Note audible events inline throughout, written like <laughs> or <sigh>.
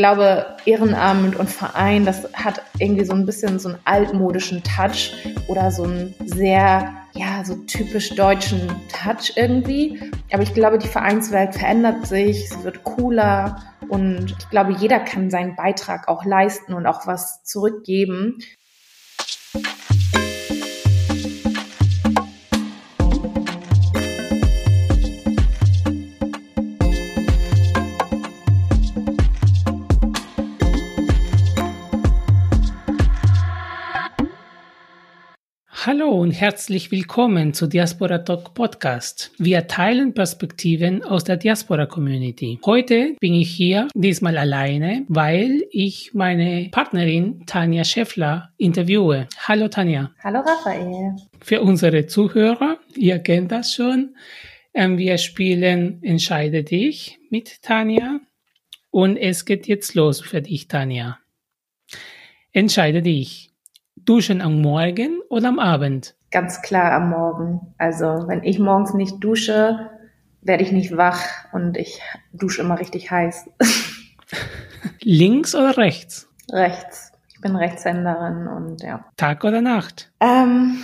glaube, Ehrenamt und Verein, das hat irgendwie so ein bisschen so einen altmodischen Touch oder so einen sehr, ja, so typisch deutschen Touch irgendwie. Aber ich glaube, die Vereinswelt verändert sich, es wird cooler und ich glaube, jeder kann seinen Beitrag auch leisten und auch was zurückgeben. Hallo und herzlich willkommen zu Diaspora Talk Podcast. Wir teilen Perspektiven aus der Diaspora Community. Heute bin ich hier diesmal alleine, weil ich meine Partnerin Tanja Scheffler interviewe. Hallo Tanja. Hallo Raphael. Für unsere Zuhörer, ihr kennt das schon, ähm, wir spielen Entscheide dich mit Tanja und es geht jetzt los für dich, Tanja. Entscheide dich. Duschen am Morgen oder am Abend? Ganz klar am Morgen. Also wenn ich morgens nicht dusche, werde ich nicht wach und ich dusche immer richtig heiß. <laughs> Links oder rechts? Rechts. Ich bin Rechtshänderin und ja. Tag oder Nacht? Ähm,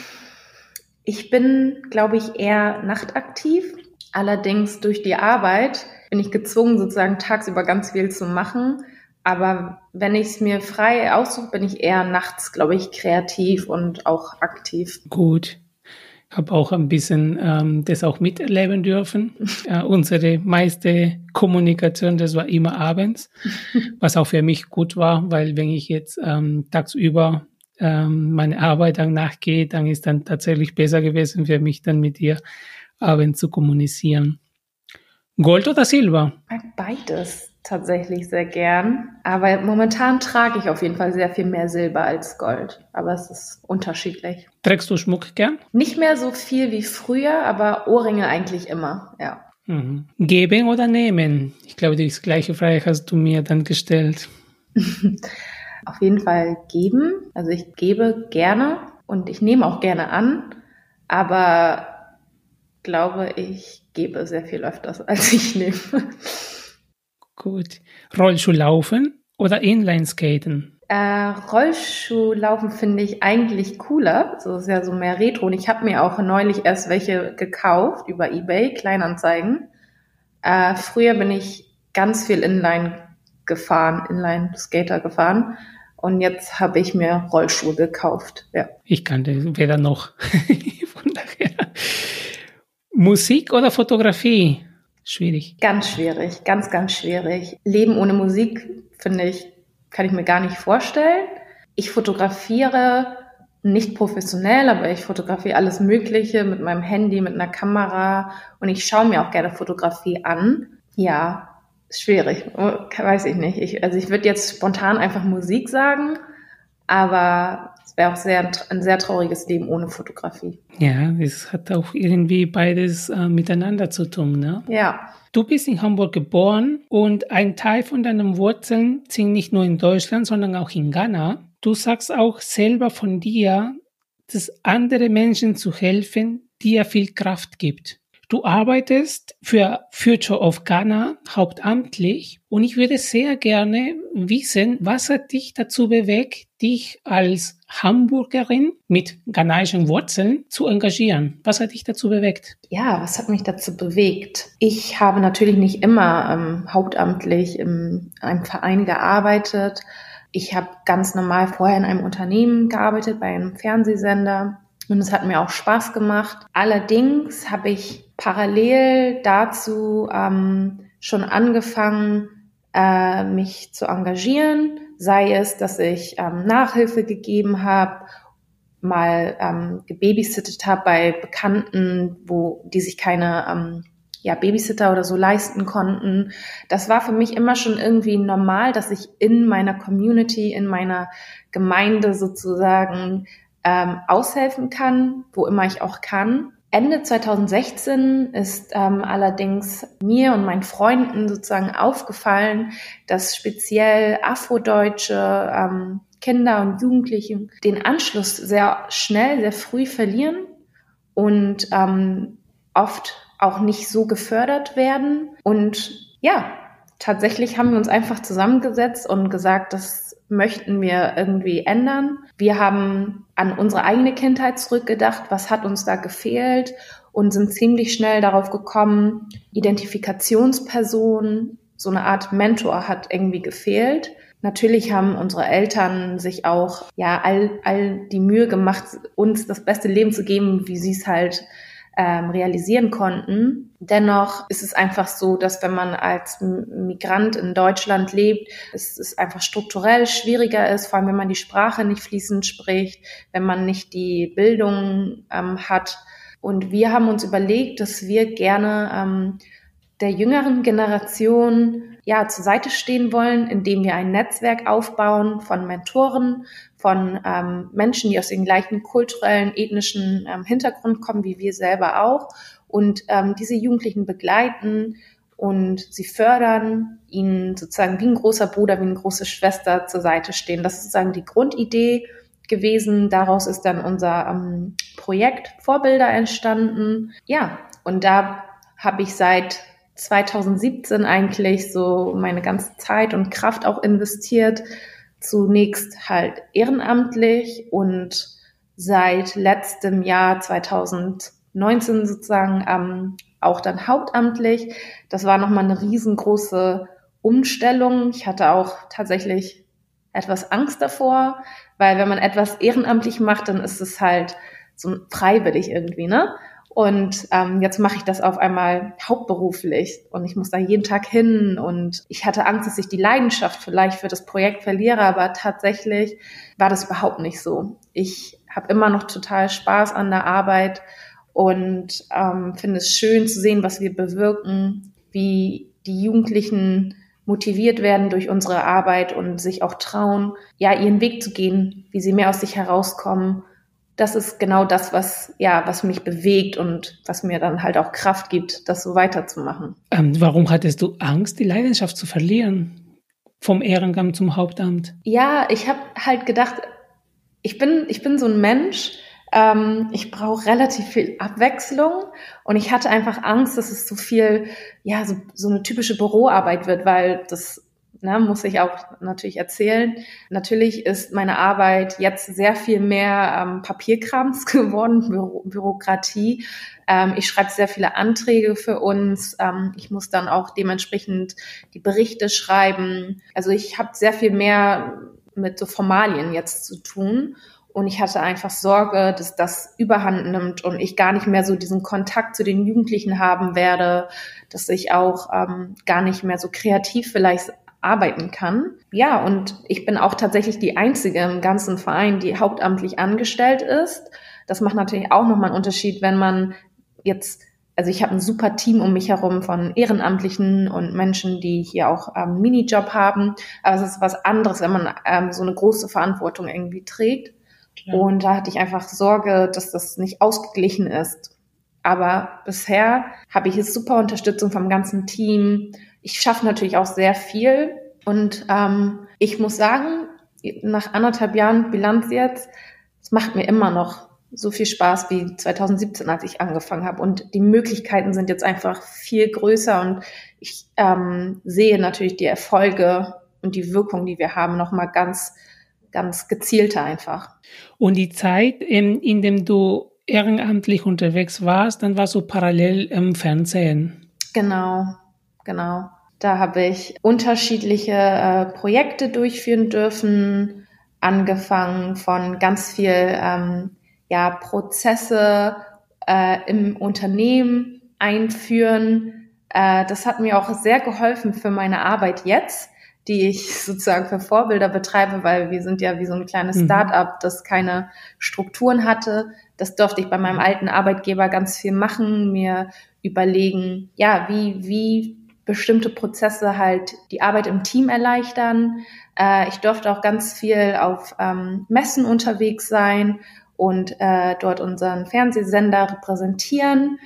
ich bin, glaube ich, eher nachtaktiv. Allerdings durch die Arbeit bin ich gezwungen, sozusagen tagsüber ganz viel zu machen. Aber wenn ich es mir frei aussuche, bin ich eher nachts, glaube ich, kreativ und auch aktiv. Gut. Ich habe auch ein bisschen ähm, das auch miterleben dürfen. <laughs> äh, unsere meiste Kommunikation, das war immer abends, <laughs> was auch für mich gut war, weil wenn ich jetzt ähm, tagsüber ähm, meine Arbeit dann nachgehe, dann ist dann tatsächlich besser gewesen für mich, dann mit dir abends zu kommunizieren. Gold oder Silber? Beides tatsächlich sehr gern. Aber momentan trage ich auf jeden Fall sehr viel mehr Silber als Gold. Aber es ist unterschiedlich. Trägst du Schmuck gern? Nicht mehr so viel wie früher, aber Ohrringe eigentlich immer, ja. Mhm. Geben oder nehmen? Ich glaube, die gleiche Frage hast du mir dann gestellt. <laughs> auf jeden Fall geben. Also ich gebe gerne und ich nehme auch gerne an. Aber glaube ich, gebe sehr viel öfters, <laughs> als ich nehme. Gut. Rollschuhlaufen oder Inlineskaten? Äh, Rollschuhlaufen finde ich eigentlich cooler. So ist ja so mehr Retro. Und ich habe mir auch neulich erst welche gekauft über eBay, Kleinanzeigen. Äh, früher bin ich ganz viel Inline gefahren, Inline-Skater gefahren. Und jetzt habe ich mir Rollschuhe gekauft. Ja. Ich kannte weder noch. <laughs> Von daher. Musik oder Fotografie? Schwierig? Ganz schwierig, ganz, ganz schwierig. Leben ohne Musik, finde ich, kann ich mir gar nicht vorstellen. Ich fotografiere nicht professionell, aber ich fotografiere alles Mögliche mit meinem Handy, mit einer Kamera und ich schaue mir auch gerne Fotografie an. Ja, schwierig, weiß ich nicht. Ich, also ich würde jetzt spontan einfach Musik sagen, aber wäre auch sehr, ein sehr trauriges Leben ohne Fotografie. Ja, es hat auch irgendwie beides äh, miteinander zu tun, ne? Ja. Du bist in Hamburg geboren und ein Teil von deinen Wurzeln sind nicht nur in Deutschland, sondern auch in Ghana. Du sagst auch selber von dir, dass andere Menschen zu helfen dir viel Kraft gibt. Du arbeitest für Future of Ghana hauptamtlich und ich würde sehr gerne wissen, was hat dich dazu bewegt, dich als Hamburgerin mit ghanaischen Wurzeln zu engagieren? Was hat dich dazu bewegt? Ja, was hat mich dazu bewegt? Ich habe natürlich nicht immer ähm, hauptamtlich in einem Verein gearbeitet. Ich habe ganz normal vorher in einem Unternehmen gearbeitet, bei einem Fernsehsender. Und es hat mir auch Spaß gemacht. Allerdings habe ich parallel dazu ähm, schon angefangen, äh, mich zu engagieren, sei es, dass ich ähm, Nachhilfe gegeben habe, mal ähm, gebabysittet habe bei Bekannten, wo die sich keine ähm, ja, Babysitter oder so leisten konnten. Das war für mich immer schon irgendwie normal, dass ich in meiner Community, in meiner Gemeinde sozusagen ähm, aushelfen kann, wo immer ich auch kann. Ende 2016 ist ähm, allerdings mir und meinen Freunden sozusagen aufgefallen, dass speziell afrodeutsche ähm, Kinder und Jugendliche den Anschluss sehr schnell, sehr früh verlieren und ähm, oft auch nicht so gefördert werden. Und ja, tatsächlich haben wir uns einfach zusammengesetzt und gesagt, das möchten wir irgendwie ändern. Wir haben an unsere eigene Kindheit zurückgedacht, was hat uns da gefehlt und sind ziemlich schnell darauf gekommen, Identifikationsperson, so eine Art Mentor hat irgendwie gefehlt. Natürlich haben unsere Eltern sich auch ja all, all die Mühe gemacht, uns das beste Leben zu geben, wie sie es halt ähm, realisieren konnten. Dennoch ist es einfach so, dass wenn man als Migrant in Deutschland lebt, es, es einfach strukturell schwieriger ist, vor allem wenn man die Sprache nicht fließend spricht, wenn man nicht die Bildung ähm, hat. Und wir haben uns überlegt, dass wir gerne ähm, der jüngeren Generation ja zur Seite stehen wollen, indem wir ein Netzwerk aufbauen von Mentoren, von ähm, Menschen, die aus dem gleichen kulturellen, ethnischen ähm, Hintergrund kommen wie wir selber auch und ähm, diese Jugendlichen begleiten und sie fördern, ihnen sozusagen wie ein großer Bruder, wie eine große Schwester zur Seite stehen. Das ist sozusagen die Grundidee gewesen. Daraus ist dann unser ähm, Projekt Vorbilder entstanden. Ja, und da habe ich seit 2017 eigentlich so meine ganze Zeit und Kraft auch investiert. Zunächst halt ehrenamtlich und seit letztem Jahr 2019 sozusagen ähm, auch dann hauptamtlich. Das war nochmal eine riesengroße Umstellung. Ich hatte auch tatsächlich etwas Angst davor, weil wenn man etwas ehrenamtlich macht, dann ist es halt so freiwillig irgendwie, ne? Und ähm, jetzt mache ich das auf einmal hauptberuflich und ich muss da jeden Tag hin und ich hatte Angst, dass ich die Leidenschaft vielleicht für das Projekt verliere, aber tatsächlich war das überhaupt nicht so. Ich habe immer noch total Spaß an der Arbeit und ähm, finde es schön zu sehen, was wir bewirken, wie die Jugendlichen motiviert werden durch unsere Arbeit und sich auch trauen, ja, ihren Weg zu gehen, wie sie mehr aus sich herauskommen das ist genau das, was, ja, was mich bewegt und was mir dann halt auch Kraft gibt, das so weiterzumachen. Ähm, warum hattest du Angst, die Leidenschaft zu verlieren? Vom Ehrenamt zum Hauptamt? Ja, ich habe halt gedacht, ich bin, ich bin so ein Mensch, ähm, ich brauche relativ viel Abwechslung und ich hatte einfach Angst, dass es so viel, ja, so, so eine typische Büroarbeit wird, weil das ne, muss ich auch natürlich erzählen. Natürlich ist meine Arbeit jetzt sehr viel mehr ähm, Papierkrams <laughs> geworden, Büro Bürokratie. Ähm, ich schreibe sehr viele Anträge für uns. Ähm, ich muss dann auch dementsprechend die Berichte schreiben. Also ich habe sehr viel mehr mit so Formalien jetzt zu tun. Und ich hatte einfach Sorge, dass das überhand nimmt und ich gar nicht mehr so diesen Kontakt zu den Jugendlichen haben werde, dass ich auch ähm, gar nicht mehr so kreativ vielleicht arbeiten kann. Ja, und ich bin auch tatsächlich die einzige im ganzen Verein, die hauptamtlich angestellt ist. Das macht natürlich auch nochmal einen Unterschied, wenn man jetzt, also ich habe ein super Team um mich herum von Ehrenamtlichen und Menschen, die hier auch ähm, Minijob haben. Aber es ist was anderes, wenn man ähm, so eine große Verantwortung irgendwie trägt. Ja. Und da hatte ich einfach Sorge, dass das nicht ausgeglichen ist. Aber bisher habe ich jetzt super Unterstützung vom ganzen Team ich schaffe natürlich auch sehr viel und ähm, ich muss sagen, nach anderthalb Jahren Bilanz jetzt, es macht mir immer noch so viel Spaß wie 2017, als ich angefangen habe. Und die Möglichkeiten sind jetzt einfach viel größer und ich ähm, sehe natürlich die Erfolge und die Wirkung, die wir haben, nochmal ganz, ganz gezielter einfach. Und die Zeit, in, in dem du ehrenamtlich unterwegs warst, dann war so parallel im Fernsehen. Genau, genau. Da habe ich unterschiedliche äh, Projekte durchführen dürfen, angefangen von ganz viel ähm, ja, Prozesse äh, im Unternehmen einführen. Äh, das hat mir auch sehr geholfen für meine Arbeit jetzt, die ich <laughs> sozusagen für Vorbilder betreibe, weil wir sind ja wie so ein kleines mhm. Start-up, das keine Strukturen hatte. Das durfte ich bei meinem alten Arbeitgeber ganz viel machen, mir überlegen, ja, wie, wie bestimmte Prozesse halt die Arbeit im Team erleichtern. Äh, ich durfte auch ganz viel auf ähm, Messen unterwegs sein und äh, dort unseren Fernsehsender repräsentieren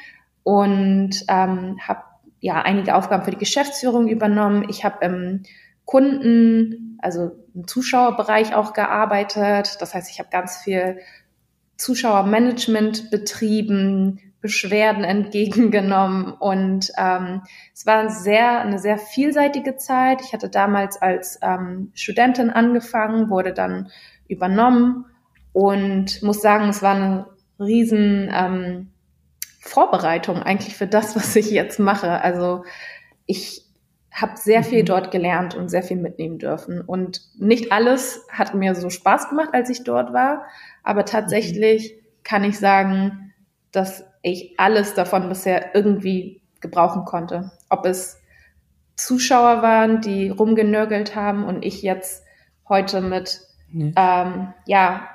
und ähm, habe ja einige Aufgaben für die Geschäftsführung übernommen. Ich habe im Kunden, also im Zuschauerbereich auch gearbeitet. Das heißt, ich habe ganz viel Zuschauermanagement betrieben, Beschwerden entgegengenommen und ähm, es war sehr eine sehr vielseitige Zeit. Ich hatte damals als ähm, Studentin angefangen, wurde dann übernommen und muss sagen, es war eine riesen ähm, Vorbereitung eigentlich für das, was ich jetzt mache. Also ich habe sehr viel mhm. dort gelernt und sehr viel mitnehmen dürfen. Und nicht alles hat mir so Spaß gemacht, als ich dort war, aber tatsächlich kann ich sagen, dass ich alles davon bisher irgendwie gebrauchen konnte. Ob es Zuschauer waren, die rumgenörgelt haben und ich jetzt heute mit ja, ähm, ja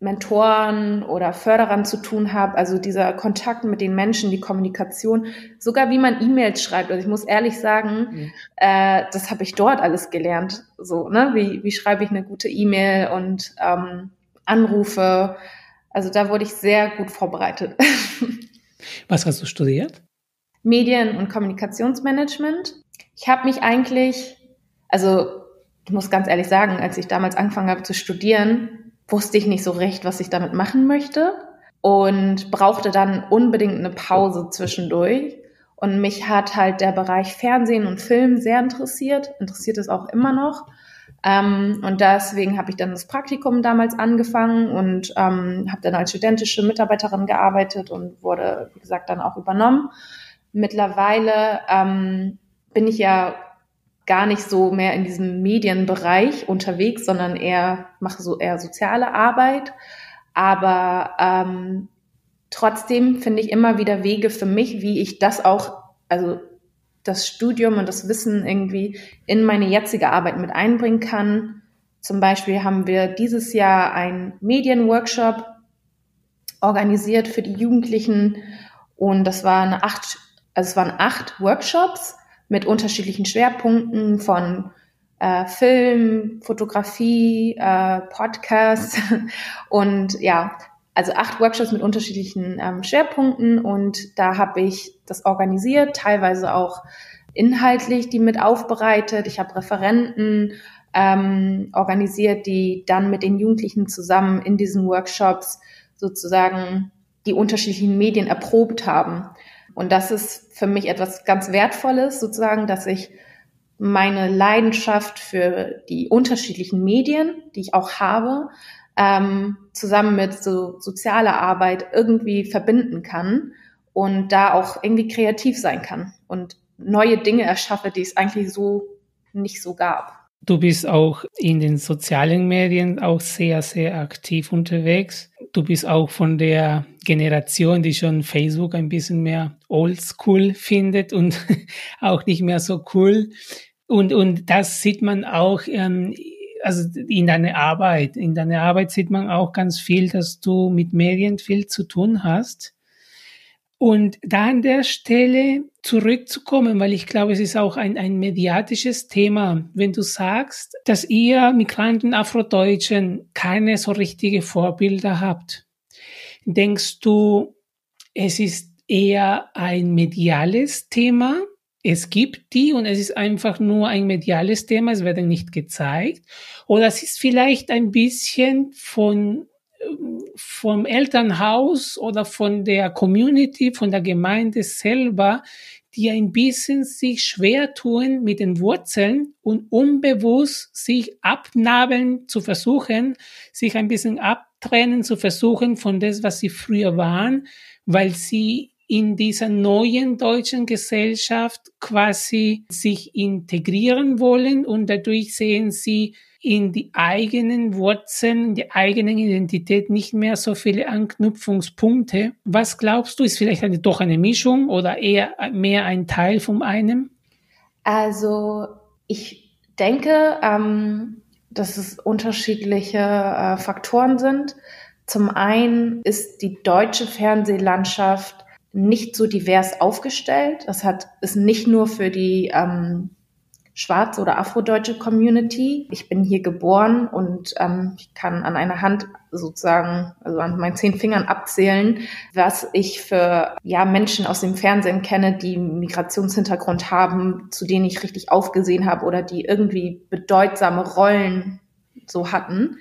Mentoren oder Förderern zu tun habe, also dieser Kontakt mit den Menschen, die Kommunikation, sogar wie man E-Mails schreibt. Also ich muss ehrlich sagen, mhm. äh, das habe ich dort alles gelernt. So, ne? Wie, wie schreibe ich eine gute E-Mail und ähm, Anrufe. Also da wurde ich sehr gut vorbereitet. <laughs> Was hast du studiert? Medien- und Kommunikationsmanagement. Ich habe mich eigentlich, also ich muss ganz ehrlich sagen, als ich damals angefangen habe zu studieren, wusste ich nicht so recht, was ich damit machen möchte und brauchte dann unbedingt eine Pause zwischendurch. Und mich hat halt der Bereich Fernsehen und Film sehr interessiert, interessiert es auch immer noch. Ähm, und deswegen habe ich dann das Praktikum damals angefangen und ähm, habe dann als studentische Mitarbeiterin gearbeitet und wurde, wie gesagt, dann auch übernommen. Mittlerweile ähm, bin ich ja gar nicht so mehr in diesem Medienbereich unterwegs, sondern eher mache so eher soziale Arbeit. Aber ähm, trotzdem finde ich immer wieder Wege für mich, wie ich das auch, also das Studium und das Wissen irgendwie in meine jetzige Arbeit mit einbringen kann. Zum Beispiel haben wir dieses Jahr einen Medienworkshop organisiert für die Jugendlichen und das waren acht, also es waren acht Workshops mit unterschiedlichen Schwerpunkten von äh, Film, Fotografie, äh, Podcast <laughs> und ja, also acht Workshops mit unterschiedlichen ähm, Schwerpunkten und da habe ich das organisiert, teilweise auch inhaltlich die mit aufbereitet. Ich habe Referenten ähm, organisiert, die dann mit den Jugendlichen zusammen in diesen Workshops sozusagen die unterschiedlichen Medien erprobt haben. Und das ist für mich etwas ganz Wertvolles, sozusagen, dass ich meine Leidenschaft für die unterschiedlichen Medien, die ich auch habe, ähm, zusammen mit so sozialer Arbeit irgendwie verbinden kann und da auch irgendwie kreativ sein kann und neue Dinge erschaffe, die es eigentlich so nicht so gab. Du bist auch in den sozialen Medien auch sehr, sehr aktiv unterwegs. Du bist auch von der Generation, die schon Facebook ein bisschen mehr oldschool findet und <laughs> auch nicht mehr so cool. Und, und das sieht man auch ähm, also in deiner Arbeit. In deiner Arbeit sieht man auch ganz viel, dass du mit Medien viel zu tun hast. Und da an der Stelle zurückzukommen, weil ich glaube, es ist auch ein, ein mediatisches Thema, wenn du sagst, dass ihr Migranten Afrodeutschen keine so richtige Vorbilder habt. Denkst du, es ist eher ein mediales Thema? Es gibt die und es ist einfach nur ein mediales Thema, es wird nicht gezeigt. Oder es ist vielleicht ein bisschen von vom Elternhaus oder von der Community, von der Gemeinde selber, die ein bisschen sich schwer tun mit den Wurzeln und unbewusst sich abnabeln zu versuchen, sich ein bisschen abtrennen zu versuchen von das, was sie früher waren, weil sie in dieser neuen deutschen Gesellschaft quasi sich integrieren wollen und dadurch sehen sie in die eigenen Wurzeln, in die eigenen Identität nicht mehr so viele Anknüpfungspunkte. Was glaubst du, ist vielleicht eine, doch eine Mischung oder eher mehr ein Teil von einem? Also ich denke, ähm, dass es unterschiedliche äh, Faktoren sind. Zum einen ist die deutsche Fernsehlandschaft nicht so divers aufgestellt. Das hat ist nicht nur für die ähm, schwarze oder afrodeutsche Community. Ich bin hier geboren und ähm, ich kann an einer Hand sozusagen, also an meinen zehn Fingern abzählen, was ich für ja Menschen aus dem Fernsehen kenne, die Migrationshintergrund haben, zu denen ich richtig aufgesehen habe oder die irgendwie bedeutsame Rollen so hatten.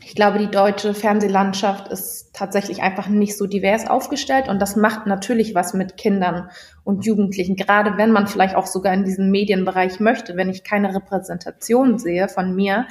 Ich glaube, die deutsche Fernsehlandschaft ist tatsächlich einfach nicht so divers aufgestellt und das macht natürlich was mit Kindern und Jugendlichen, gerade wenn man vielleicht auch sogar in diesen Medienbereich möchte. Wenn ich keine Repräsentation sehe von mir,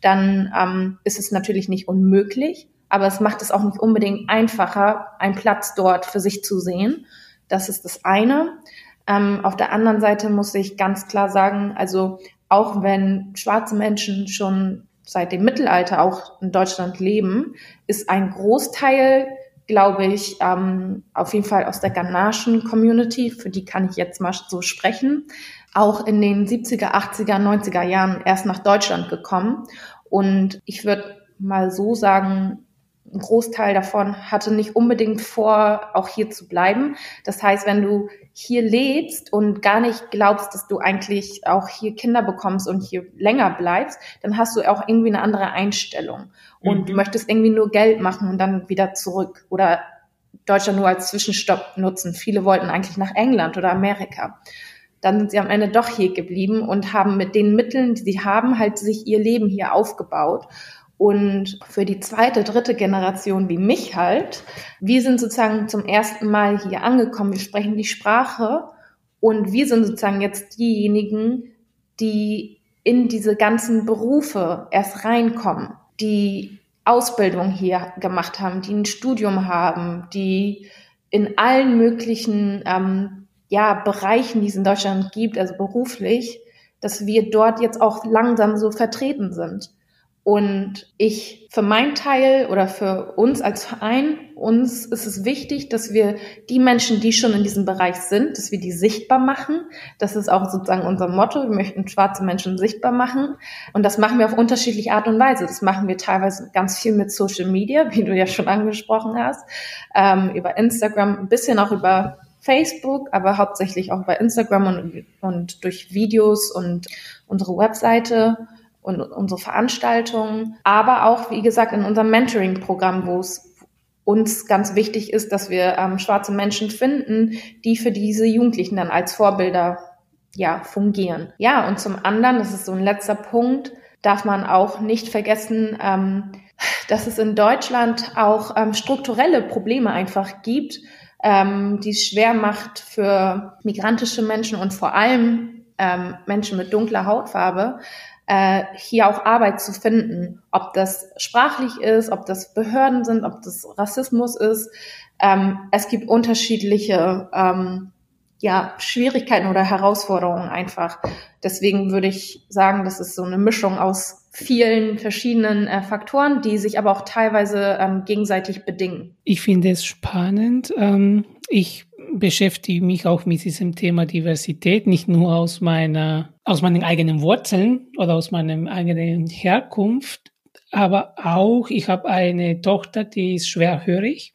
dann ähm, ist es natürlich nicht unmöglich, aber es macht es auch nicht unbedingt einfacher, einen Platz dort für sich zu sehen. Das ist das eine. Ähm, auf der anderen Seite muss ich ganz klar sagen, also auch wenn schwarze Menschen schon seit dem Mittelalter auch in Deutschland leben, ist ein Großteil, glaube ich, ähm, auf jeden Fall aus der ghanaischen Community, für die kann ich jetzt mal so sprechen, auch in den 70er, 80er, 90er Jahren erst nach Deutschland gekommen. Und ich würde mal so sagen, ein Großteil davon hatte nicht unbedingt vor, auch hier zu bleiben. Das heißt, wenn du hier lebst und gar nicht glaubst, dass du eigentlich auch hier Kinder bekommst und hier länger bleibst, dann hast du auch irgendwie eine andere Einstellung. Und mhm. du möchtest irgendwie nur Geld machen und dann wieder zurück oder Deutschland nur als Zwischenstopp nutzen. Viele wollten eigentlich nach England oder Amerika. Dann sind sie am Ende doch hier geblieben und haben mit den Mitteln, die sie haben, halt sich ihr Leben hier aufgebaut. Und für die zweite, dritte Generation wie mich halt, wir sind sozusagen zum ersten Mal hier angekommen, wir sprechen die Sprache und wir sind sozusagen jetzt diejenigen, die in diese ganzen Berufe erst reinkommen, die Ausbildung hier gemacht haben, die ein Studium haben, die in allen möglichen ähm, ja, Bereichen, die es in Deutschland gibt, also beruflich, dass wir dort jetzt auch langsam so vertreten sind. Und ich für meinen Teil oder für uns als Verein, uns ist es wichtig, dass wir die Menschen, die schon in diesem Bereich sind, dass wir die sichtbar machen. Das ist auch sozusagen unser Motto. Wir möchten schwarze Menschen sichtbar machen. Und das machen wir auf unterschiedliche Art und Weise. Das machen wir teilweise ganz viel mit Social Media, wie du ja schon angesprochen hast, ähm, über Instagram, ein bisschen auch über Facebook, aber hauptsächlich auch bei Instagram und, und durch Videos und unsere Webseite und unsere Veranstaltungen, aber auch, wie gesagt, in unserem Mentoring-Programm, wo es uns ganz wichtig ist, dass wir ähm, schwarze Menschen finden, die für diese Jugendlichen dann als Vorbilder ja, fungieren. Ja, und zum anderen, das ist so ein letzter Punkt, darf man auch nicht vergessen, ähm, dass es in Deutschland auch ähm, strukturelle Probleme einfach gibt, ähm, die es schwer macht für migrantische Menschen und vor allem ähm, Menschen mit dunkler Hautfarbe, äh, hier auch Arbeit zu finden. Ob das sprachlich ist, ob das Behörden sind, ob das Rassismus ist. Ähm, es gibt unterschiedliche ähm, ja, Schwierigkeiten oder Herausforderungen einfach. Deswegen würde ich sagen, das ist so eine Mischung aus vielen verschiedenen äh, Faktoren, die sich aber auch teilweise ähm, gegenseitig bedingen. Ich finde es spannend. Ähm, ich beschäftige mich auch mit diesem Thema Diversität, nicht nur aus meiner, aus meinen eigenen Wurzeln oder aus meiner eigenen Herkunft, aber auch, ich habe eine Tochter, die ist schwerhörig.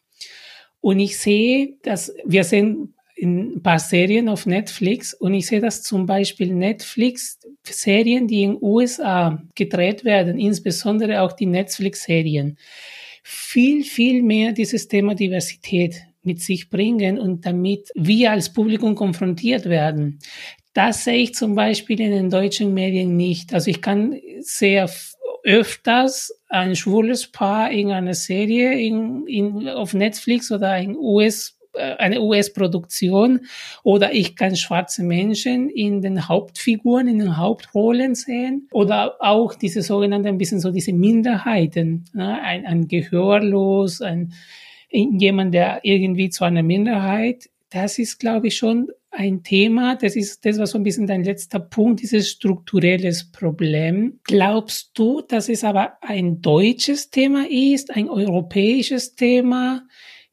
Und ich sehe, dass wir sehen ein paar Serien auf Netflix und ich sehe, dass zum Beispiel Netflix Serien, die in USA gedreht werden, insbesondere auch die Netflix-Serien, viel, viel mehr dieses Thema Diversität mit sich bringen und damit wir als Publikum konfrontiert werden. Das sehe ich zum Beispiel in den deutschen Medien nicht. Also ich kann sehr öfters ein schwules Paar in einer Serie in, in, auf Netflix oder in US äh, eine US-Produktion oder ich kann schwarze Menschen in den Hauptfiguren, in den Hauptrollen sehen oder auch diese sogenannten, ein bisschen so diese Minderheiten, ne? ein, ein Gehörlos, ein jemand, der irgendwie zu einer Minderheit, das ist, glaube ich, schon ein Thema. Das ist, das war so ein bisschen dein letzter Punkt, dieses strukturelles Problem. Glaubst du, dass es aber ein deutsches Thema ist, ein europäisches Thema?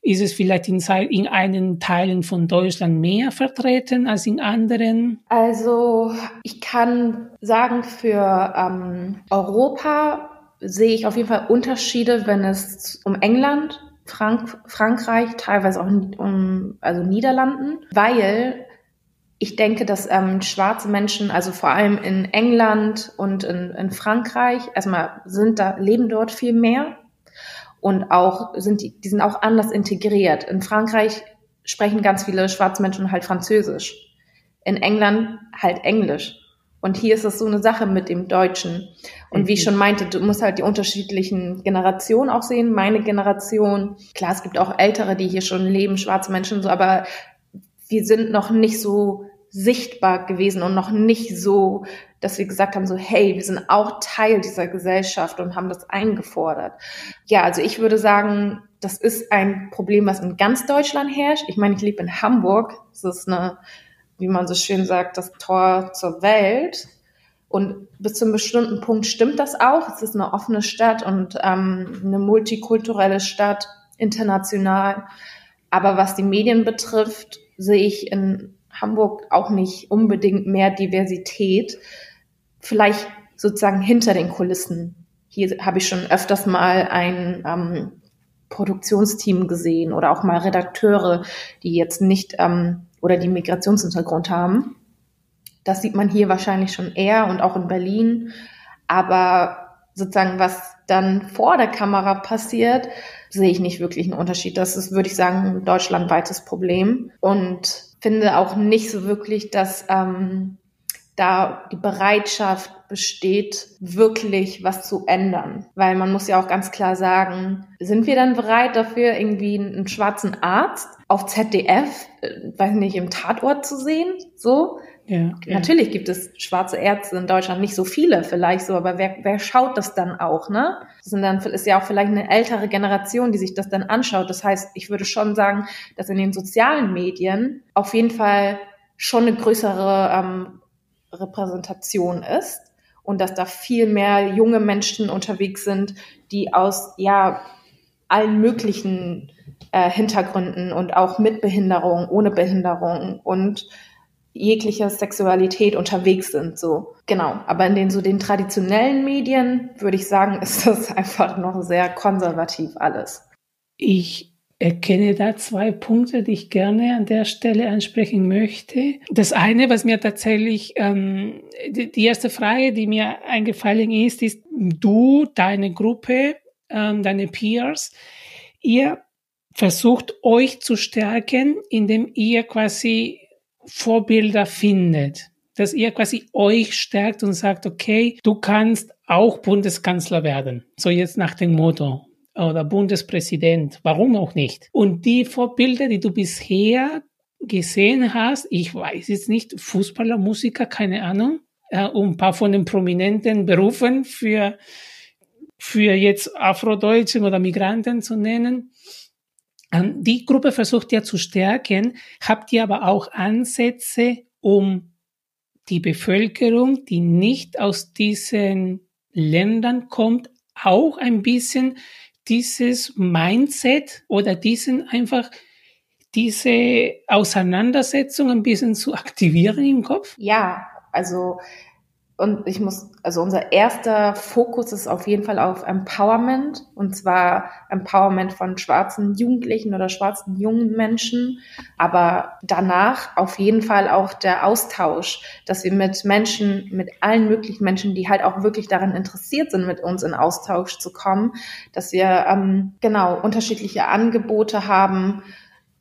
Ist es vielleicht in, in einen Teilen von Deutschland mehr vertreten als in anderen? Also ich kann sagen, für ähm, Europa sehe ich auf jeden Fall Unterschiede, wenn es um England Frank Frankreich, teilweise auch um, also Niederlanden, weil ich denke, dass ähm, schwarze Menschen, also vor allem in England und in, in Frankreich, erstmal sind da, leben dort viel mehr und auch sind die, die sind auch anders integriert. In Frankreich sprechen ganz viele schwarze Menschen halt Französisch. In England halt Englisch. Und hier ist es so eine Sache mit dem Deutschen. Und wie ich mhm. schon meinte, du musst halt die unterschiedlichen Generationen auch sehen. Meine Generation, klar, es gibt auch Ältere, die hier schon leben, schwarze Menschen, so, aber wir sind noch nicht so sichtbar gewesen und noch nicht so, dass wir gesagt haben, so, hey, wir sind auch Teil dieser Gesellschaft und haben das eingefordert. Ja, also ich würde sagen, das ist ein Problem, was in ganz Deutschland herrscht. Ich meine, ich lebe in Hamburg. Das ist eine wie man so schön sagt, das Tor zur Welt. Und bis zu einem bestimmten Punkt stimmt das auch. Es ist eine offene Stadt und ähm, eine multikulturelle Stadt, international. Aber was die Medien betrifft, sehe ich in Hamburg auch nicht unbedingt mehr Diversität. Vielleicht sozusagen hinter den Kulissen. Hier habe ich schon öfters mal ein ähm, Produktionsteam gesehen oder auch mal Redakteure, die jetzt nicht ähm, oder die Migrationshintergrund haben. Das sieht man hier wahrscheinlich schon eher und auch in Berlin. Aber sozusagen, was dann vor der Kamera passiert, sehe ich nicht wirklich einen Unterschied. Das ist, würde ich sagen, ein deutschlandweites Problem. Und finde auch nicht so wirklich, dass ähm, da die Bereitschaft besteht, wirklich was zu ändern. Weil man muss ja auch ganz klar sagen, sind wir dann bereit dafür, irgendwie einen schwarzen Arzt auf ZDF, äh, weiß nicht, im Tatort zu sehen? So? Ja, okay. Natürlich gibt es schwarze Ärzte in Deutschland, nicht so viele vielleicht so, aber wer, wer schaut das dann auch, ne? Das sind dann, ist ja auch vielleicht eine ältere Generation, die sich das dann anschaut. Das heißt, ich würde schon sagen, dass in den sozialen Medien auf jeden Fall schon eine größere ähm, Repräsentation ist und dass da viel mehr junge Menschen unterwegs sind, die aus ja allen möglichen äh, Hintergründen und auch mit Behinderung, ohne Behinderung und jeglicher Sexualität unterwegs sind, so. Genau. Aber in den so den traditionellen Medien würde ich sagen, <laughs> ist das einfach noch sehr konservativ alles. Ich erkenne da zwei Punkte, die ich gerne an der Stelle ansprechen möchte. Das eine, was mir tatsächlich, ähm, die, die erste Frage, die mir eingefallen ist, ist, du, deine Gruppe, ähm, deine Peers, ihr versucht euch zu stärken, indem ihr quasi Vorbilder findet, dass ihr quasi euch stärkt und sagt, okay, du kannst auch Bundeskanzler werden. So jetzt nach dem Motto oder Bundespräsident. Warum auch nicht? Und die Vorbilder, die du bisher gesehen hast, ich weiß jetzt nicht, Fußballer, Musiker, keine Ahnung, äh, ein paar von den prominenten Berufen für, für jetzt Afrodeutschen oder Migranten zu nennen. Ähm, die Gruppe versucht ja zu stärken, habt ihr aber auch Ansätze, um die Bevölkerung, die nicht aus diesen Ländern kommt, auch ein bisschen dieses Mindset oder diesen einfach diese Auseinandersetzung ein bisschen zu aktivieren im Kopf? Ja, also und ich muss, also unser erster Fokus ist auf jeden Fall auf Empowerment. Und zwar Empowerment von schwarzen Jugendlichen oder schwarzen jungen Menschen, aber danach auf jeden Fall auch der Austausch, dass wir mit Menschen, mit allen möglichen Menschen, die halt auch wirklich daran interessiert sind, mit uns in Austausch zu kommen, dass wir ähm, genau unterschiedliche Angebote haben,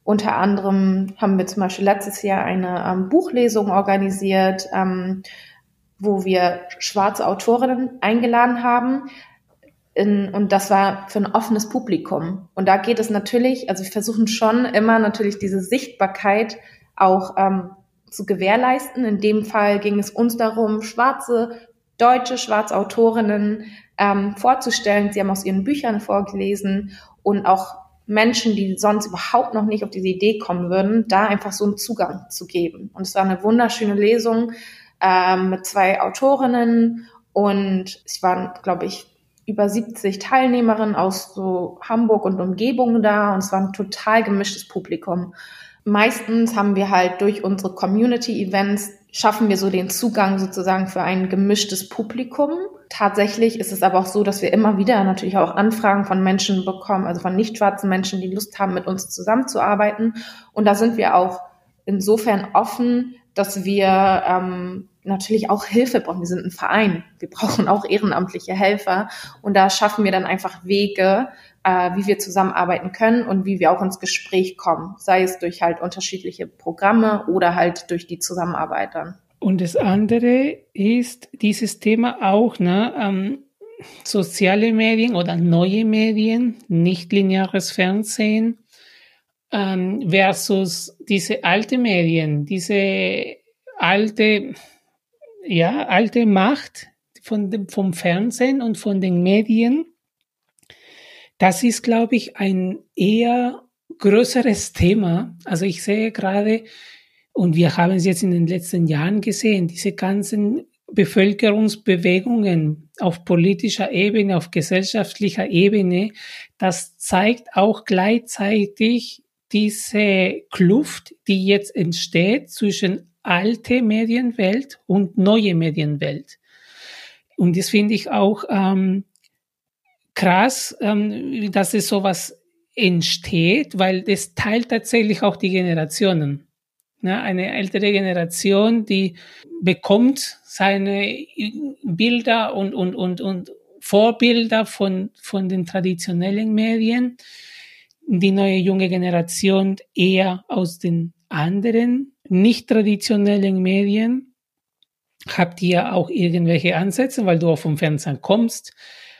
unter anderem haben wir zum Beispiel letztes Jahr eine ähm, Buchlesung organisiert, ähm, wo wir schwarze Autorinnen eingeladen haben. In, und das war für ein offenes Publikum. Und da geht es natürlich, also wir versuchen schon immer natürlich diese Sichtbarkeit auch ähm, zu gewährleisten. In dem Fall ging es uns darum, schwarze, deutsche, schwarze Autorinnen ähm, vorzustellen. Sie haben aus ihren Büchern vorgelesen und auch Menschen, die sonst überhaupt noch nicht auf diese Idee kommen würden, da einfach so einen Zugang zu geben. Und es war eine wunderschöne Lesung ähm, mit zwei Autorinnen und es waren, glaube ich, über 70 Teilnehmerinnen aus so Hamburg und Umgebung da und es war ein total gemischtes Publikum. Meistens haben wir halt durch unsere Community-Events schaffen wir so den Zugang sozusagen für ein gemischtes Publikum. Tatsächlich ist es aber auch so, dass wir immer wieder natürlich auch Anfragen von Menschen bekommen, also von nicht schwarzen Menschen, die Lust haben, mit uns zusammenzuarbeiten. Und da sind wir auch insofern offen, dass wir ähm, natürlich auch Hilfe brauchen. Wir sind ein Verein. Wir brauchen auch ehrenamtliche Helfer. Und da schaffen wir dann einfach Wege, äh, wie wir zusammenarbeiten können und wie wir auch ins Gespräch kommen. Sei es durch halt unterschiedliche Programme oder halt durch die Zusammenarbeit dann. Und das andere ist dieses Thema auch, ne, ähm, soziale Medien oder neue Medien, nicht lineares Fernsehen ähm, versus diese alte Medien, diese alte, ja, alte Macht von dem, vom Fernsehen und von den Medien. Das ist, glaube ich, ein eher größeres Thema. Also ich sehe gerade, und wir haben es jetzt in den letzten Jahren gesehen, diese ganzen Bevölkerungsbewegungen auf politischer Ebene, auf gesellschaftlicher Ebene, das zeigt auch gleichzeitig diese Kluft, die jetzt entsteht zwischen alte Medienwelt und neue Medienwelt. Und das finde ich auch ähm, krass, ähm, dass es sowas entsteht, weil das teilt tatsächlich auch die Generationen. Ja, eine ältere Generation, die bekommt seine Bilder und, und, und, und Vorbilder von, von den traditionellen Medien. Die neue junge Generation eher aus den anderen, nicht traditionellen Medien. Habt ihr auch irgendwelche Ansätze, weil du auch vom Fernsehen kommst?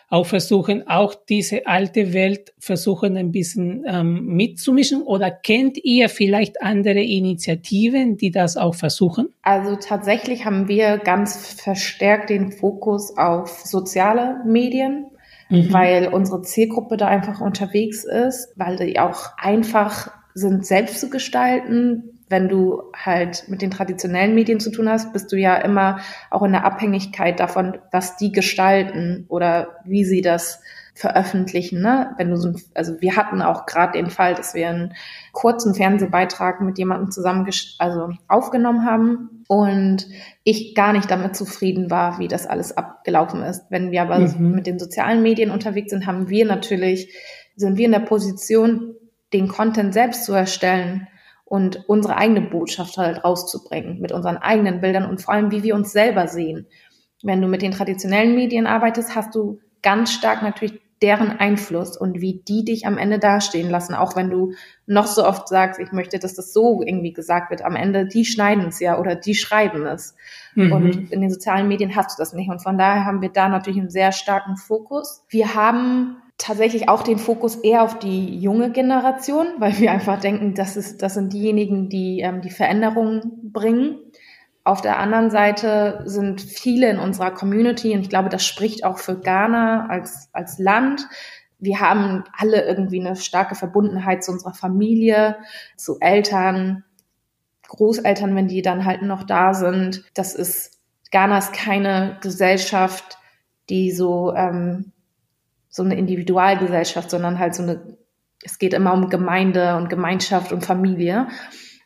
auch versuchen, auch diese alte Welt versuchen ein bisschen ähm, mitzumischen? Oder kennt ihr vielleicht andere Initiativen, die das auch versuchen? Also tatsächlich haben wir ganz verstärkt den Fokus auf soziale Medien. Mhm. weil unsere Zielgruppe da einfach unterwegs ist, weil die auch einfach sind selbst zu gestalten, wenn du halt mit den traditionellen Medien zu tun hast, bist du ja immer auch in der Abhängigkeit davon, was die gestalten oder wie sie das veröffentlichen. Ne? Wenn du so, also wir hatten auch gerade den Fall, dass wir einen kurzen Fernsehbeitrag mit jemandem zusammen also aufgenommen haben und ich gar nicht damit zufrieden war, wie das alles abgelaufen ist. Wenn wir aber mhm. mit den sozialen Medien unterwegs sind, haben wir natürlich sind wir in der Position, den Content selbst zu erstellen und unsere eigene Botschaft halt rauszubringen mit unseren eigenen Bildern und vor allem, wie wir uns selber sehen. Wenn du mit den traditionellen Medien arbeitest, hast du ganz stark natürlich deren Einfluss und wie die dich am Ende dastehen lassen, auch wenn du noch so oft sagst, ich möchte, dass das so irgendwie gesagt wird. Am Ende, die schneiden es ja oder die schreiben es. Mhm. Und in den sozialen Medien hast du das nicht. Und von daher haben wir da natürlich einen sehr starken Fokus. Wir haben tatsächlich auch den Fokus eher auf die junge Generation, weil wir einfach denken, das, ist, das sind diejenigen, die ähm, die Veränderungen bringen. Auf der anderen Seite sind viele in unserer Community, und ich glaube, das spricht auch für Ghana als, als Land. Wir haben alle irgendwie eine starke Verbundenheit zu unserer Familie, zu Eltern, Großeltern, wenn die dann halt noch da sind. Das ist, Ghana ist keine Gesellschaft, die so ähm, so eine Individualgesellschaft, sondern halt so eine, es geht immer um Gemeinde und Gemeinschaft und Familie.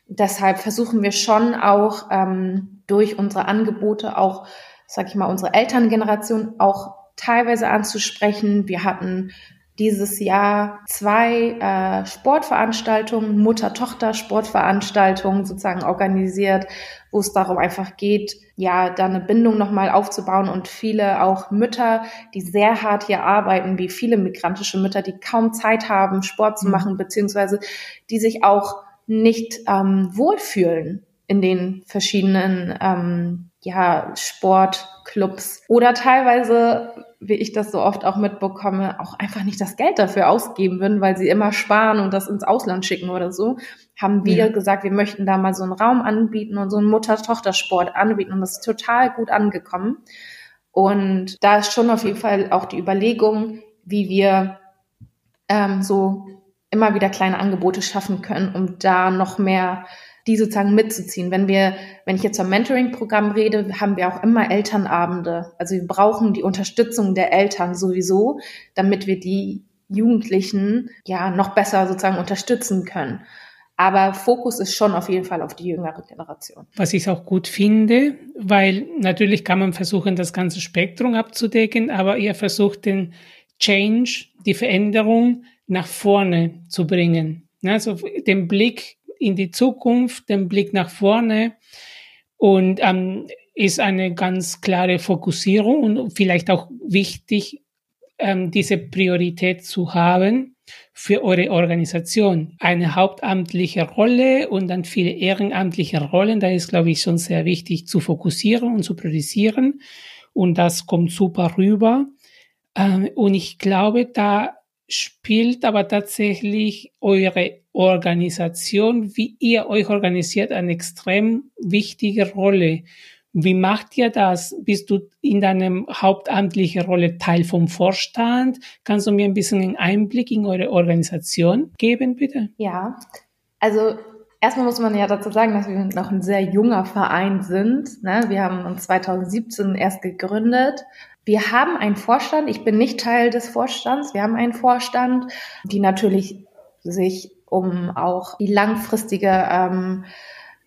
Deshalb versuchen wir schon auch ähm, durch unsere Angebote auch, sag ich mal, unsere Elterngeneration auch teilweise anzusprechen. Wir hatten dieses Jahr zwei äh, Sportveranstaltungen, Mutter-Tochter-Sportveranstaltungen sozusagen organisiert, wo es darum einfach geht, ja, da eine Bindung nochmal aufzubauen und viele auch Mütter, die sehr hart hier arbeiten, wie viele migrantische Mütter, die kaum Zeit haben, Sport zu mhm. machen, beziehungsweise die sich auch nicht ähm, wohlfühlen in den verschiedenen ähm, ja, Sportclubs oder teilweise wie ich das so oft auch mitbekomme, auch einfach nicht das Geld dafür ausgeben würden, weil sie immer sparen und das ins Ausland schicken oder so, haben wir ja. gesagt, wir möchten da mal so einen Raum anbieten und so einen Mutter-Tochter-Sport anbieten und das ist total gut angekommen. Und da ist schon auf jeden Fall auch die Überlegung, wie wir ähm, so immer wieder kleine Angebote schaffen können, um da noch mehr die sozusagen mitzuziehen. Wenn wir, wenn ich jetzt vom Mentoring-Programm rede, haben wir auch immer Elternabende. Also wir brauchen die Unterstützung der Eltern sowieso, damit wir die Jugendlichen ja noch besser sozusagen unterstützen können. Aber Fokus ist schon auf jeden Fall auf die jüngere Generation. Was ich auch gut finde, weil natürlich kann man versuchen, das ganze Spektrum abzudecken, aber ihr versucht den Change, die Veränderung nach vorne zu bringen. Also den Blick in die Zukunft, den Blick nach vorne und ähm, ist eine ganz klare Fokussierung und vielleicht auch wichtig, ähm, diese Priorität zu haben. für eure Organisation. Eine hauptamtliche Rolle und dann viele ehrenamtliche Rollen. Da ist, glaube ich, schon sehr wichtig zu fokussieren und zu priorisieren. Und das kommt super rüber. Ähm, und ich glaube, da spielt aber tatsächlich eure Organisation, wie ihr euch organisiert, eine extrem wichtige Rolle. Wie macht ihr das? Bist du in deinem hauptamtlichen Rolle Teil vom Vorstand? Kannst du mir ein bisschen einen Einblick in eure Organisation geben, bitte? Ja, also erstmal muss man ja dazu sagen, dass wir noch ein sehr junger Verein sind. Ne? Wir haben uns 2017 erst gegründet. Wir haben einen Vorstand. Ich bin nicht Teil des Vorstands. Wir haben einen Vorstand, die natürlich sich um auch die langfristige ähm,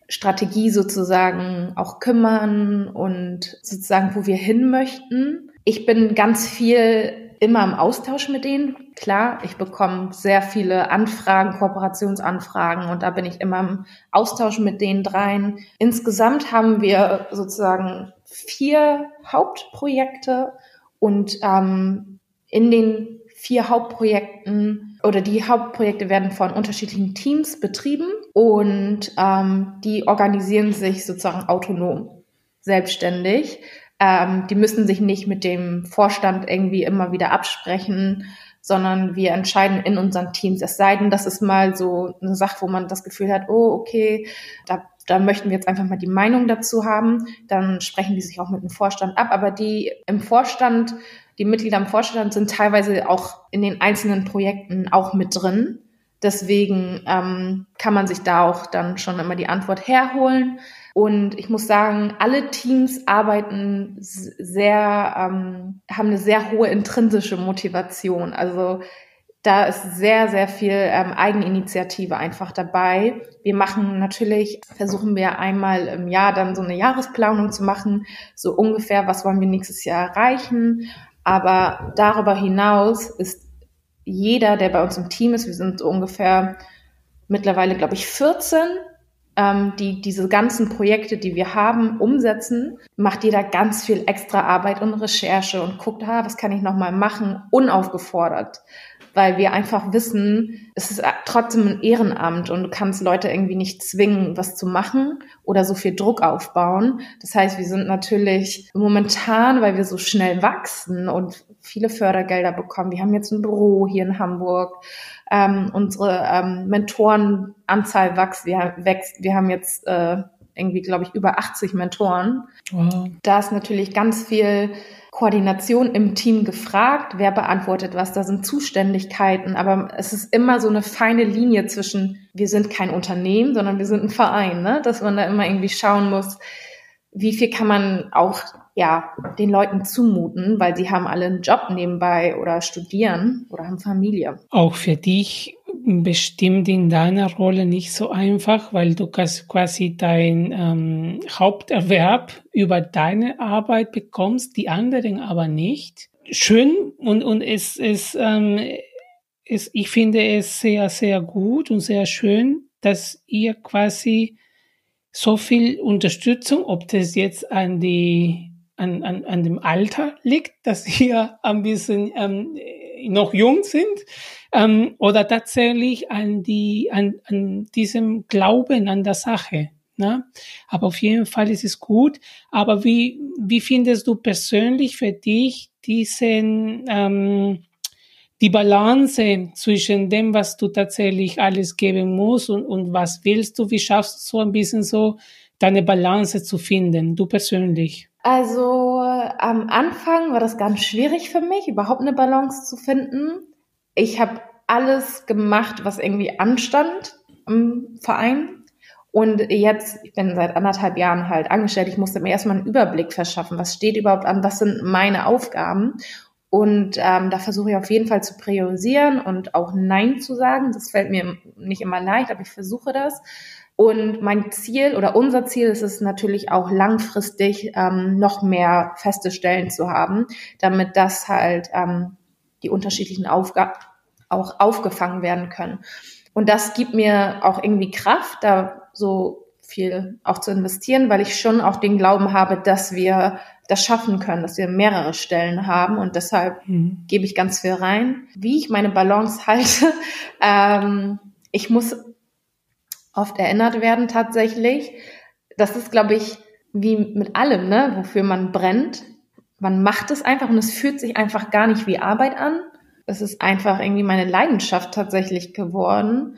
Strategie sozusagen auch kümmern und sozusagen, wo wir hin möchten. Ich bin ganz viel immer im Austausch mit denen. Klar, ich bekomme sehr viele Anfragen, Kooperationsanfragen und da bin ich immer im Austausch mit denen dreien. Insgesamt haben wir sozusagen vier Hauptprojekte und ähm, in den vier Hauptprojekten oder die Hauptprojekte werden von unterschiedlichen Teams betrieben und ähm, die organisieren sich sozusagen autonom, selbstständig. Ähm, die müssen sich nicht mit dem Vorstand irgendwie immer wieder absprechen, sondern wir entscheiden in unseren Teams. Es sei denn, das ist mal so eine Sache, wo man das Gefühl hat, oh, okay, da, da möchten wir jetzt einfach mal die Meinung dazu haben. Dann sprechen die sich auch mit dem Vorstand ab. Aber die im Vorstand die Mitglieder im Vorstand sind teilweise auch in den einzelnen Projekten auch mit drin. Deswegen ähm, kann man sich da auch dann schon immer die Antwort herholen. Und ich muss sagen, alle Teams arbeiten sehr, ähm, haben eine sehr hohe intrinsische Motivation. Also da ist sehr, sehr viel ähm, Eigeninitiative einfach dabei. Wir machen natürlich, versuchen wir einmal im Jahr dann so eine Jahresplanung zu machen, so ungefähr, was wollen wir nächstes Jahr erreichen. Aber darüber hinaus ist jeder, der bei uns im Team ist, wir sind so ungefähr mittlerweile, glaube ich, 14, ähm, die diese ganzen Projekte, die wir haben, umsetzen, macht jeder ganz viel extra Arbeit und Recherche und guckt, ah, was kann ich nochmal machen, unaufgefordert weil wir einfach wissen, es ist trotzdem ein Ehrenamt und du kannst Leute irgendwie nicht zwingen, was zu machen oder so viel Druck aufbauen. Das heißt, wir sind natürlich momentan, weil wir so schnell wachsen und viele Fördergelder bekommen. Wir haben jetzt ein Büro hier in Hamburg. Ähm, unsere ähm, Mentorenanzahl wächst. Wir, wächst. wir haben jetzt äh, irgendwie, glaube ich, über 80 Mentoren. Wow. Da ist natürlich ganz viel Koordination im Team gefragt, wer beantwortet was, da sind Zuständigkeiten, aber es ist immer so eine feine Linie zwischen, wir sind kein Unternehmen, sondern wir sind ein Verein, ne? dass man da immer irgendwie schauen muss, wie viel kann man auch ja, den Leuten zumuten, weil sie haben alle einen Job nebenbei oder studieren oder haben Familie. Auch für dich bestimmt in deiner Rolle nicht so einfach, weil du quasi dein ähm, Haupterwerb über deine Arbeit bekommst, die anderen aber nicht. Schön und, und es, es, ähm, es, ich finde es sehr, sehr gut und sehr schön, dass ihr quasi so viel Unterstützung, ob das jetzt an die an, an, an dem Alter liegt, dass <laughs> ihr ein bisschen ähm, noch jung sind, ähm, oder tatsächlich an die, an, an diesem Glauben an der Sache. Ne? Aber auf jeden Fall ist es gut. Aber wie, wie findest du persönlich für dich diesen, ähm, die Balance zwischen dem, was du tatsächlich alles geben musst und, und was willst du? Wie schaffst du so ein bisschen so deine Balance zu finden, du persönlich? Also am Anfang war das ganz schwierig für mich, überhaupt eine Balance zu finden. Ich habe alles gemacht, was irgendwie anstand im Verein. Und jetzt, ich bin seit anderthalb Jahren halt angestellt, ich musste mir erstmal einen Überblick verschaffen, was steht überhaupt an, was sind meine Aufgaben. Und ähm, da versuche ich auf jeden Fall zu priorisieren und auch Nein zu sagen. Das fällt mir nicht immer leicht, aber ich versuche das. Und mein Ziel oder unser Ziel ist es natürlich auch langfristig ähm, noch mehr feste Stellen zu haben, damit das halt ähm, die unterschiedlichen Aufgaben auch aufgefangen werden können. Und das gibt mir auch irgendwie Kraft, da so viel auch zu investieren, weil ich schon auch den Glauben habe, dass wir das schaffen können, dass wir mehrere Stellen haben und deshalb mhm. gebe ich ganz viel rein. Wie ich meine Balance <laughs> halte, ähm, ich muss oft erinnert werden tatsächlich. Das ist, glaube ich, wie mit allem, ne, wofür man brennt. Man macht es einfach und es fühlt sich einfach gar nicht wie Arbeit an. Es ist einfach irgendwie meine Leidenschaft tatsächlich geworden.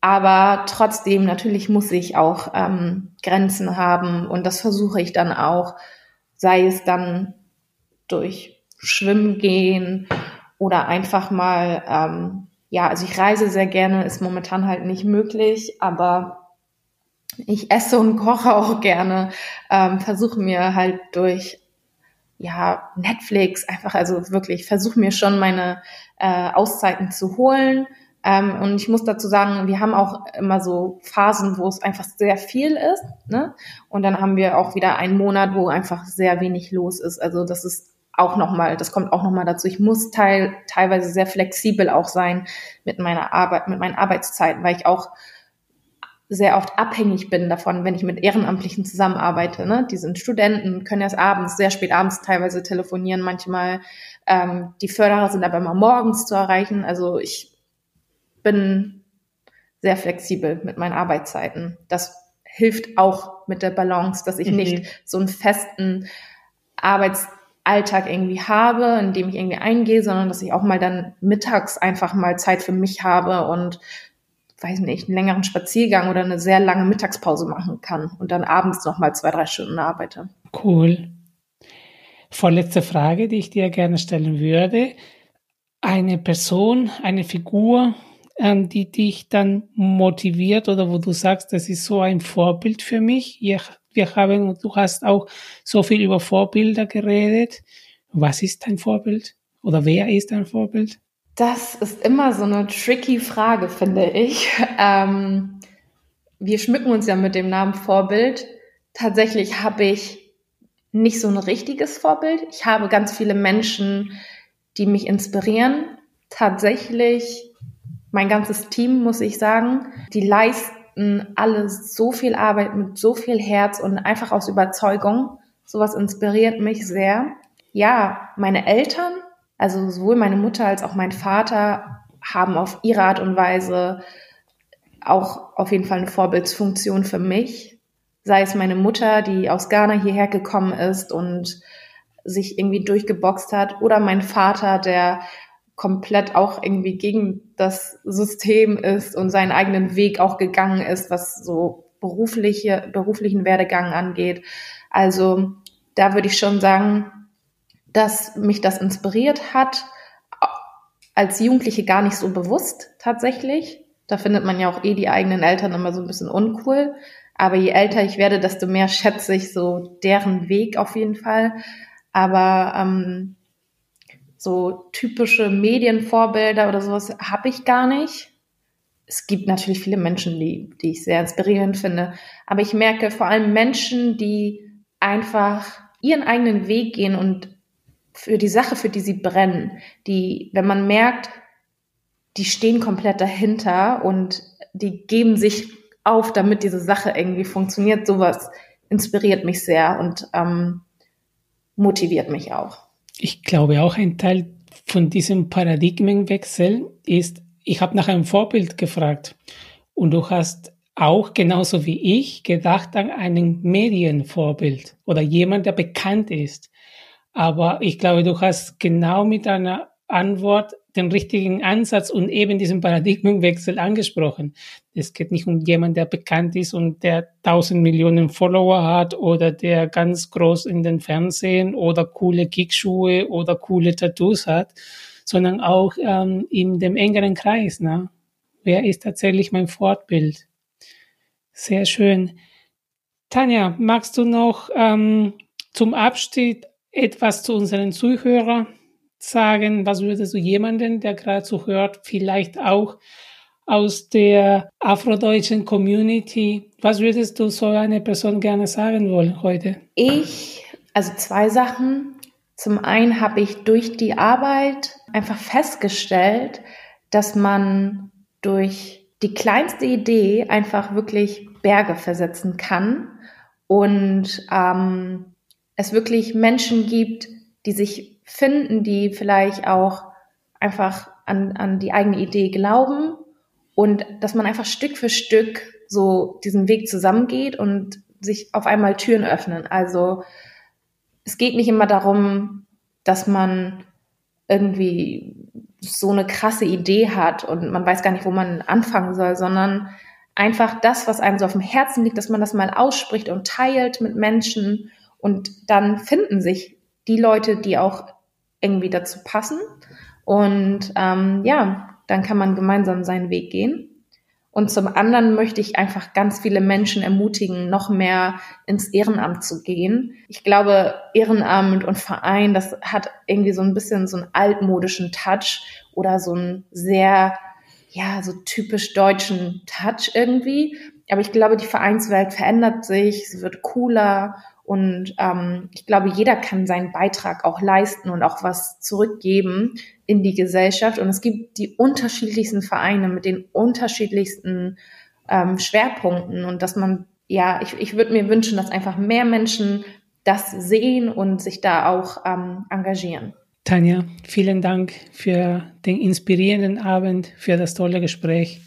Aber trotzdem, natürlich muss ich auch ähm, Grenzen haben und das versuche ich dann auch, sei es dann durch Schwimmen gehen oder einfach mal, ähm, ja, also ich reise sehr gerne, ist momentan halt nicht möglich, aber ich esse und koche auch gerne, ähm, versuche mir halt durch ja Netflix einfach, also wirklich versuche mir schon meine äh, Auszeiten zu holen ähm, und ich muss dazu sagen, wir haben auch immer so Phasen, wo es einfach sehr viel ist. Ne? Und dann haben wir auch wieder einen Monat, wo einfach sehr wenig los ist. Also das ist auch nochmal, das kommt auch nochmal dazu. Ich muss teil, teilweise sehr flexibel auch sein mit meiner Arbeit, mit meinen Arbeitszeiten, weil ich auch sehr oft abhängig bin davon, wenn ich mit Ehrenamtlichen zusammenarbeite. Ne? Die sind Studenten, können erst abends, sehr spät abends teilweise telefonieren, manchmal. Ähm, die Förderer sind aber immer morgens zu erreichen. Also ich bin sehr flexibel mit meinen Arbeitszeiten. Das hilft auch mit der Balance, dass ich mhm. nicht so einen festen Arbeitsalltag irgendwie habe, in dem ich irgendwie eingehe, sondern dass ich auch mal dann mittags einfach mal Zeit für mich habe und weiß nicht, einen längeren Spaziergang oder eine sehr lange Mittagspause machen kann und dann abends noch mal zwei, drei Stunden arbeite. Cool. Vorletzte Frage, die ich dir gerne stellen würde. Eine Person, eine Figur, ähm, die dich dann motiviert oder wo du sagst, das ist so ein Vorbild für mich. Wir haben, du hast auch so viel über Vorbilder geredet. Was ist dein Vorbild? Oder wer ist dein Vorbild? Das ist immer so eine tricky Frage, finde ich. Ähm, wir schmücken uns ja mit dem Namen Vorbild. Tatsächlich habe ich nicht so ein richtiges Vorbild. Ich habe ganz viele Menschen, die mich inspirieren. Tatsächlich mein ganzes Team, muss ich sagen, die leisten alle so viel Arbeit mit so viel Herz und einfach aus Überzeugung. Sowas inspiriert mich sehr. Ja, meine Eltern, also sowohl meine Mutter als auch mein Vater, haben auf ihre Art und Weise auch auf jeden Fall eine Vorbildsfunktion für mich. Sei es meine Mutter, die aus Ghana hierher gekommen ist und sich irgendwie durchgeboxt hat, oder mein Vater, der komplett auch irgendwie gegen das System ist und seinen eigenen Weg auch gegangen ist, was so berufliche, beruflichen Werdegang angeht. Also da würde ich schon sagen, dass mich das inspiriert hat, als Jugendliche gar nicht so bewusst tatsächlich. Da findet man ja auch eh die eigenen Eltern immer so ein bisschen uncool. Aber je älter ich werde, desto mehr schätze ich so deren Weg auf jeden Fall. Aber ähm, so typische Medienvorbilder oder sowas habe ich gar nicht. Es gibt natürlich viele Menschen, die, die ich sehr inspirierend finde. Aber ich merke vor allem Menschen, die einfach ihren eigenen Weg gehen und für die Sache, für die sie brennen, die, wenn man merkt, die stehen komplett dahinter und die geben sich auf, damit diese Sache irgendwie funktioniert, sowas inspiriert mich sehr und ähm, motiviert mich auch ich glaube auch ein Teil von diesem Paradigmenwechsel ist, ich habe nach einem Vorbild gefragt und du hast auch genauso wie ich gedacht an einen Medienvorbild oder jemand, der bekannt ist. Aber ich glaube, du hast genau mit einer Antwort den richtigen Ansatz und eben diesen Paradigmenwechsel angesprochen. Es geht nicht um jemanden, der bekannt ist und der tausend Millionen Follower hat oder der ganz groß in den Fernsehen oder coole Kickschuhe oder coole Tattoos hat, sondern auch ähm, in dem engeren Kreis. Ne? Wer ist tatsächlich mein Fortbild? Sehr schön. Tanja, magst du noch ähm, zum Abschied etwas zu unseren Zuhörern sagen? Was würdest du jemanden, der gerade so hört, vielleicht auch aus der afrodeutschen Community, was würdest du so eine Person gerne sagen wollen heute? Ich, also zwei Sachen. Zum einen habe ich durch die Arbeit einfach festgestellt, dass man durch die kleinste Idee einfach wirklich Berge versetzen kann und ähm, es wirklich Menschen gibt, die sich finden, die vielleicht auch einfach an, an die eigene Idee glauben und dass man einfach Stück für Stück so diesen Weg zusammengeht und sich auf einmal Türen öffnen. Also es geht nicht immer darum, dass man irgendwie so eine krasse Idee hat und man weiß gar nicht, wo man anfangen soll, sondern einfach das, was einem so auf dem Herzen liegt, dass man das mal ausspricht und teilt mit Menschen und dann finden sich die Leute, die auch irgendwie dazu passen und ähm, ja, dann kann man gemeinsam seinen Weg gehen. Und zum anderen möchte ich einfach ganz viele Menschen ermutigen, noch mehr ins Ehrenamt zu gehen. Ich glaube, Ehrenamt und Verein, das hat irgendwie so ein bisschen so einen altmodischen Touch oder so einen sehr, ja, so typisch deutschen Touch irgendwie. Aber ich glaube, die Vereinswelt verändert sich, sie wird cooler und ähm, ich glaube, jeder kann seinen Beitrag auch leisten und auch was zurückgeben in die Gesellschaft. Und es gibt die unterschiedlichsten Vereine mit den unterschiedlichsten ähm, Schwerpunkten und dass man, ja, ich, ich würde mir wünschen, dass einfach mehr Menschen das sehen und sich da auch ähm, engagieren. Tanja, vielen Dank für den inspirierenden Abend, für das tolle Gespräch.